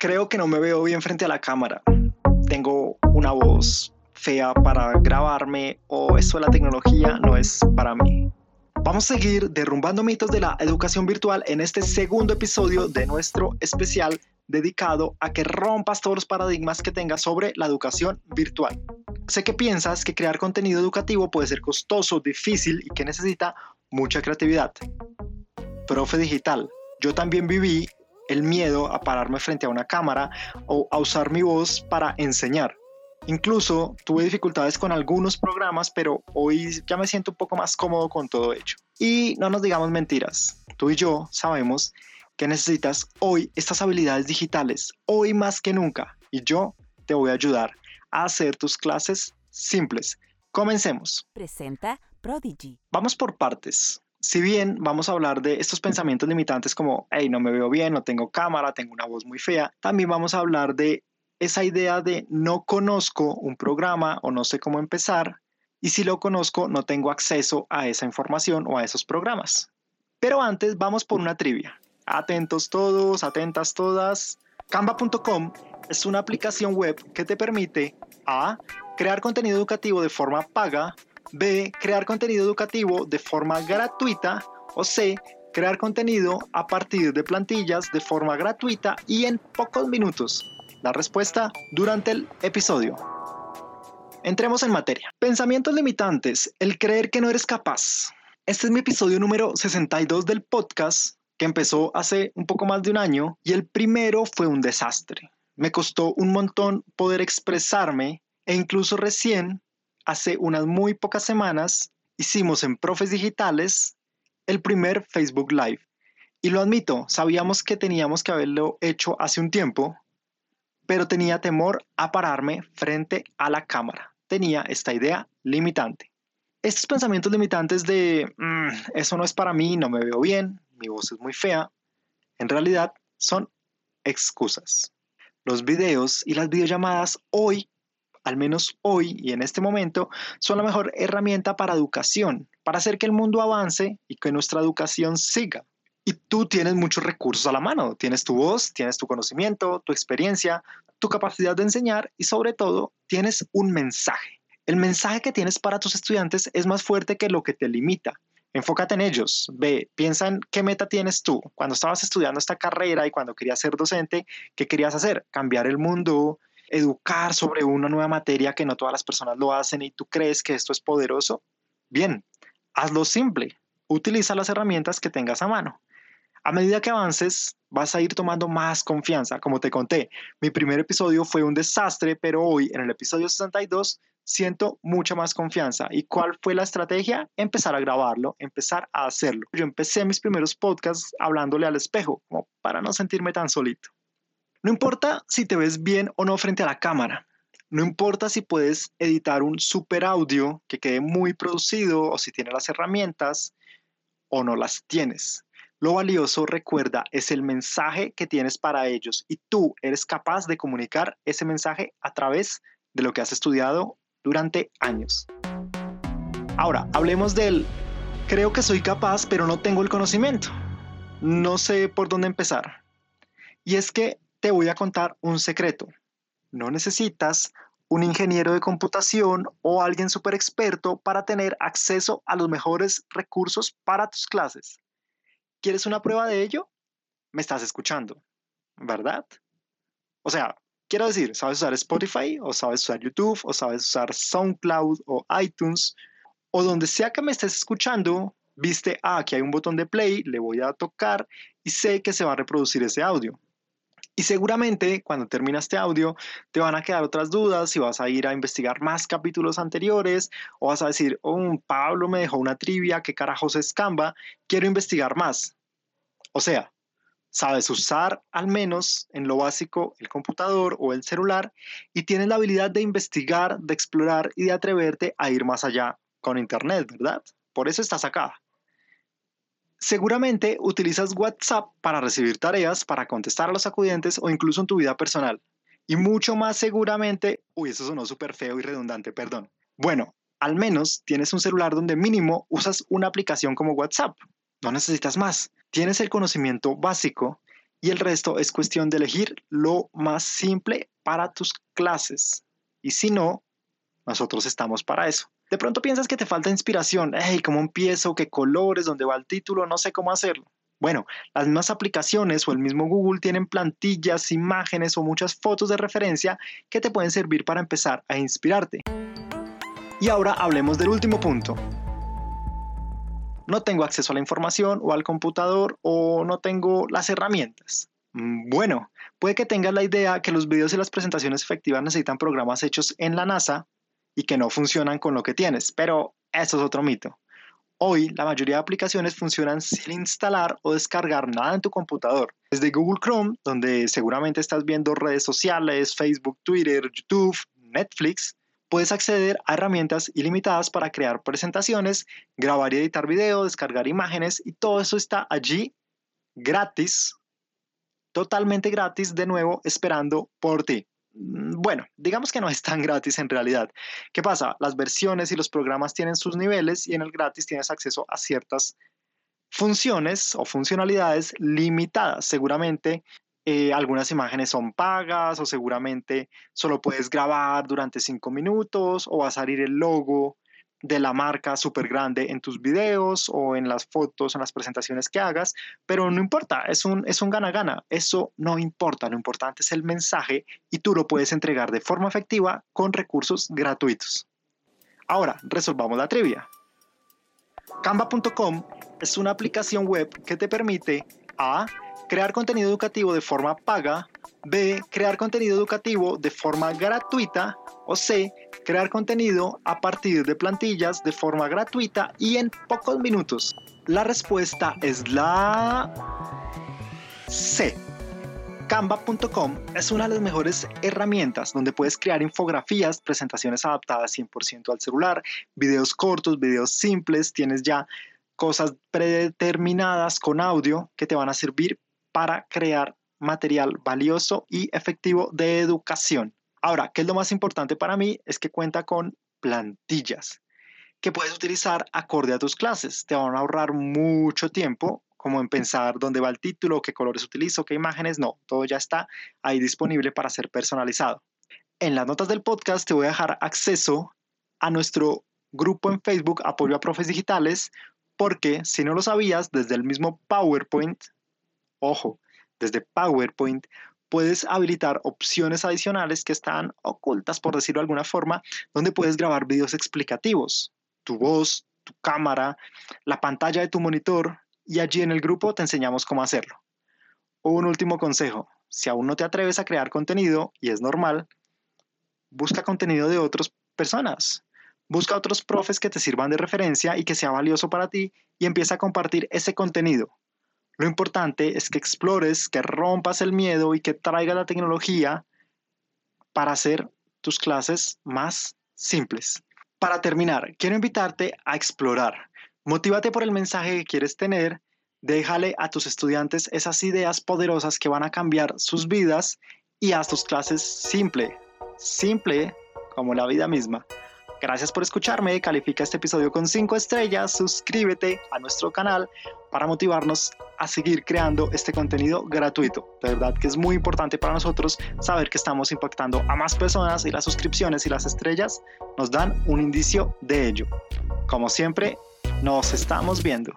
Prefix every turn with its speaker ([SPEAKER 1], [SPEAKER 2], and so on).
[SPEAKER 1] Creo que no me veo bien frente a la cámara. Tengo una voz fea para grabarme o eso de la tecnología no es para mí. Vamos a seguir derrumbando mitos de la educación virtual en este segundo episodio de nuestro especial dedicado a que rompas todos los paradigmas que tengas sobre la educación virtual. Sé que piensas que crear contenido educativo puede ser costoso, difícil y que necesita mucha creatividad. Profe digital, yo también viví el miedo a pararme frente a una cámara o a usar mi voz para enseñar. Incluso tuve dificultades con algunos programas, pero hoy ya me siento un poco más cómodo con todo ello. Y no nos digamos mentiras, tú y yo sabemos que necesitas hoy estas habilidades digitales, hoy más que nunca, y yo te voy a ayudar a hacer tus clases simples. Comencemos.
[SPEAKER 2] Presenta Prodigy.
[SPEAKER 1] Vamos por partes. Si bien vamos a hablar de estos pensamientos limitantes como, hey, no me veo bien, no tengo cámara, tengo una voz muy fea, también vamos a hablar de esa idea de no conozco un programa o no sé cómo empezar y si lo conozco no tengo acceso a esa información o a esos programas. Pero antes vamos por una trivia. Atentos todos, atentas todas. Canva.com es una aplicación web que te permite A. Crear contenido educativo de forma paga. B. Crear contenido educativo de forma gratuita. O C. Crear contenido a partir de plantillas de forma gratuita y en pocos minutos. La respuesta durante el episodio. Entremos en materia. Pensamientos limitantes, el creer que no eres capaz. Este es mi episodio número 62 del podcast que empezó hace un poco más de un año y el primero fue un desastre. Me costó un montón poder expresarme e incluso recién, hace unas muy pocas semanas, hicimos en Profes Digitales el primer Facebook Live. Y lo admito, sabíamos que teníamos que haberlo hecho hace un tiempo, pero tenía temor a pararme frente a la cámara. Tenía esta idea limitante. Estos pensamientos limitantes de, mm, eso no es para mí, no me veo bien, mi voz es muy fea, en realidad son excusas. Los videos y las videollamadas hoy, al menos hoy y en este momento, son la mejor herramienta para educación, para hacer que el mundo avance y que nuestra educación siga. Y tú tienes muchos recursos a la mano. Tienes tu voz, tienes tu conocimiento, tu experiencia, tu capacidad de enseñar y sobre todo tienes un mensaje. El mensaje que tienes para tus estudiantes es más fuerte que lo que te limita. Enfócate en ellos. Ve, piensa en qué meta tienes tú. Cuando estabas estudiando esta carrera y cuando querías ser docente, ¿qué querías hacer? Cambiar el mundo, educar sobre una nueva materia que no todas las personas lo hacen y tú crees que esto es poderoso. Bien, hazlo simple. Utiliza las herramientas que tengas a mano. A medida que avances, vas a ir tomando más confianza. Como te conté, mi primer episodio fue un desastre, pero hoy, en el episodio 62, siento mucha más confianza. ¿Y cuál fue la estrategia? Empezar a grabarlo, empezar a hacerlo. Yo empecé mis primeros podcasts hablándole al espejo, como para no sentirme tan solito. No importa si te ves bien o no frente a la cámara. No importa si puedes editar un super audio que quede muy producido o si tienes las herramientas o no las tienes. Lo valioso, recuerda, es el mensaje que tienes para ellos y tú eres capaz de comunicar ese mensaje a través de lo que has estudiado durante años. Ahora, hablemos del creo que soy capaz, pero no tengo el conocimiento. No sé por dónde empezar. Y es que te voy a contar un secreto. No necesitas un ingeniero de computación o alguien súper experto para tener acceso a los mejores recursos para tus clases. ¿Quieres una prueba de ello? Me estás escuchando, ¿verdad? O sea, quiero decir, ¿sabes usar Spotify o sabes usar YouTube o sabes usar SoundCloud o iTunes o donde sea que me estés escuchando? Viste, ah, aquí hay un botón de play, le voy a tocar y sé que se va a reproducir ese audio. Y seguramente cuando termine este audio te van a quedar otras dudas si vas a ir a investigar más capítulos anteriores o vas a decir, oh, Pablo me dejó una trivia, ¿qué carajos es Canva? Quiero investigar más. O sea, sabes usar al menos en lo básico el computador o el celular y tienes la habilidad de investigar, de explorar y de atreverte a ir más allá con Internet, ¿verdad? Por eso estás acá. Seguramente utilizas WhatsApp para recibir tareas, para contestar a los acudientes o incluso en tu vida personal. Y mucho más seguramente, uy, eso sonó súper feo y redundante, perdón. Bueno, al menos tienes un celular donde mínimo usas una aplicación como WhatsApp. No necesitas más. Tienes el conocimiento básico y el resto es cuestión de elegir lo más simple para tus clases. Y si no, nosotros estamos para eso. De pronto piensas que te falta inspiración. Hey, ¿cómo empiezo? ¿Qué colores? ¿Dónde va el título? No sé cómo hacerlo. Bueno, las mismas aplicaciones o el mismo Google tienen plantillas, imágenes o muchas fotos de referencia que te pueden servir para empezar a inspirarte. Y ahora hablemos del último punto. No tengo acceso a la información o al computador o no tengo las herramientas. Mm, bueno, puede que tengas la idea que los videos y las presentaciones efectivas necesitan programas hechos en la NASA y que no funcionan con lo que tienes, pero eso es otro mito. Hoy la mayoría de aplicaciones funcionan sin instalar o descargar nada en tu computador. Desde Google Chrome, donde seguramente estás viendo redes sociales, Facebook, Twitter, YouTube, Netflix, puedes acceder a herramientas ilimitadas para crear presentaciones, grabar y editar video, descargar imágenes y todo eso está allí gratis, totalmente gratis de nuevo esperando por ti. Mm, bueno, digamos que no es tan gratis en realidad. ¿Qué pasa? Las versiones y los programas tienen sus niveles y en el gratis tienes acceso a ciertas funciones o funcionalidades limitadas. Seguramente eh, algunas imágenes son pagas o seguramente solo puedes grabar durante cinco minutos o va a salir el logo de la marca súper grande en tus videos o en las fotos, en las presentaciones que hagas, pero no importa, es un es un gana-gana, eso no importa, lo importante es el mensaje y tú lo puedes entregar de forma efectiva con recursos gratuitos. Ahora, resolvamos la trivia. Canva.com es una aplicación web que te permite a crear contenido educativo de forma paga, B, crear contenido educativo de forma gratuita o C, crear contenido a partir de plantillas de forma gratuita y en pocos minutos. La respuesta es la C. Canva.com es una de las mejores herramientas donde puedes crear infografías, presentaciones adaptadas 100% al celular, videos cortos, videos simples, tienes ya cosas predeterminadas con audio que te van a servir para crear material valioso y efectivo de educación. Ahora, ¿qué es lo más importante para mí? Es que cuenta con plantillas que puedes utilizar acorde a tus clases. Te van a ahorrar mucho tiempo, como en pensar dónde va el título, qué colores utilizo, qué imágenes. No, todo ya está ahí disponible para ser personalizado. En las notas del podcast te voy a dejar acceso a nuestro grupo en Facebook Apoyo a Profes Digitales, porque si no lo sabías, desde el mismo PowerPoint, ojo, desde PowerPoint puedes habilitar opciones adicionales que están ocultas, por decirlo de alguna forma, donde puedes grabar videos explicativos, tu voz, tu cámara, la pantalla de tu monitor y allí en el grupo te enseñamos cómo hacerlo. Un último consejo, si aún no te atreves a crear contenido, y es normal, busca contenido de otras personas. Busca otros profes que te sirvan de referencia y que sea valioso para ti y empieza a compartir ese contenido. Lo importante es que explores, que rompas el miedo y que traigas la tecnología para hacer tus clases más simples. Para terminar, quiero invitarte a explorar. Motívate por el mensaje que quieres tener. Déjale a tus estudiantes esas ideas poderosas que van a cambiar sus vidas y haz tus clases simple, simple como la vida misma. Gracias por escucharme, califica este episodio con 5 estrellas, suscríbete a nuestro canal para motivarnos a seguir creando este contenido gratuito. De verdad que es muy importante para nosotros saber que estamos impactando a más personas y las suscripciones y las estrellas nos dan un indicio de ello. Como siempre, nos estamos viendo.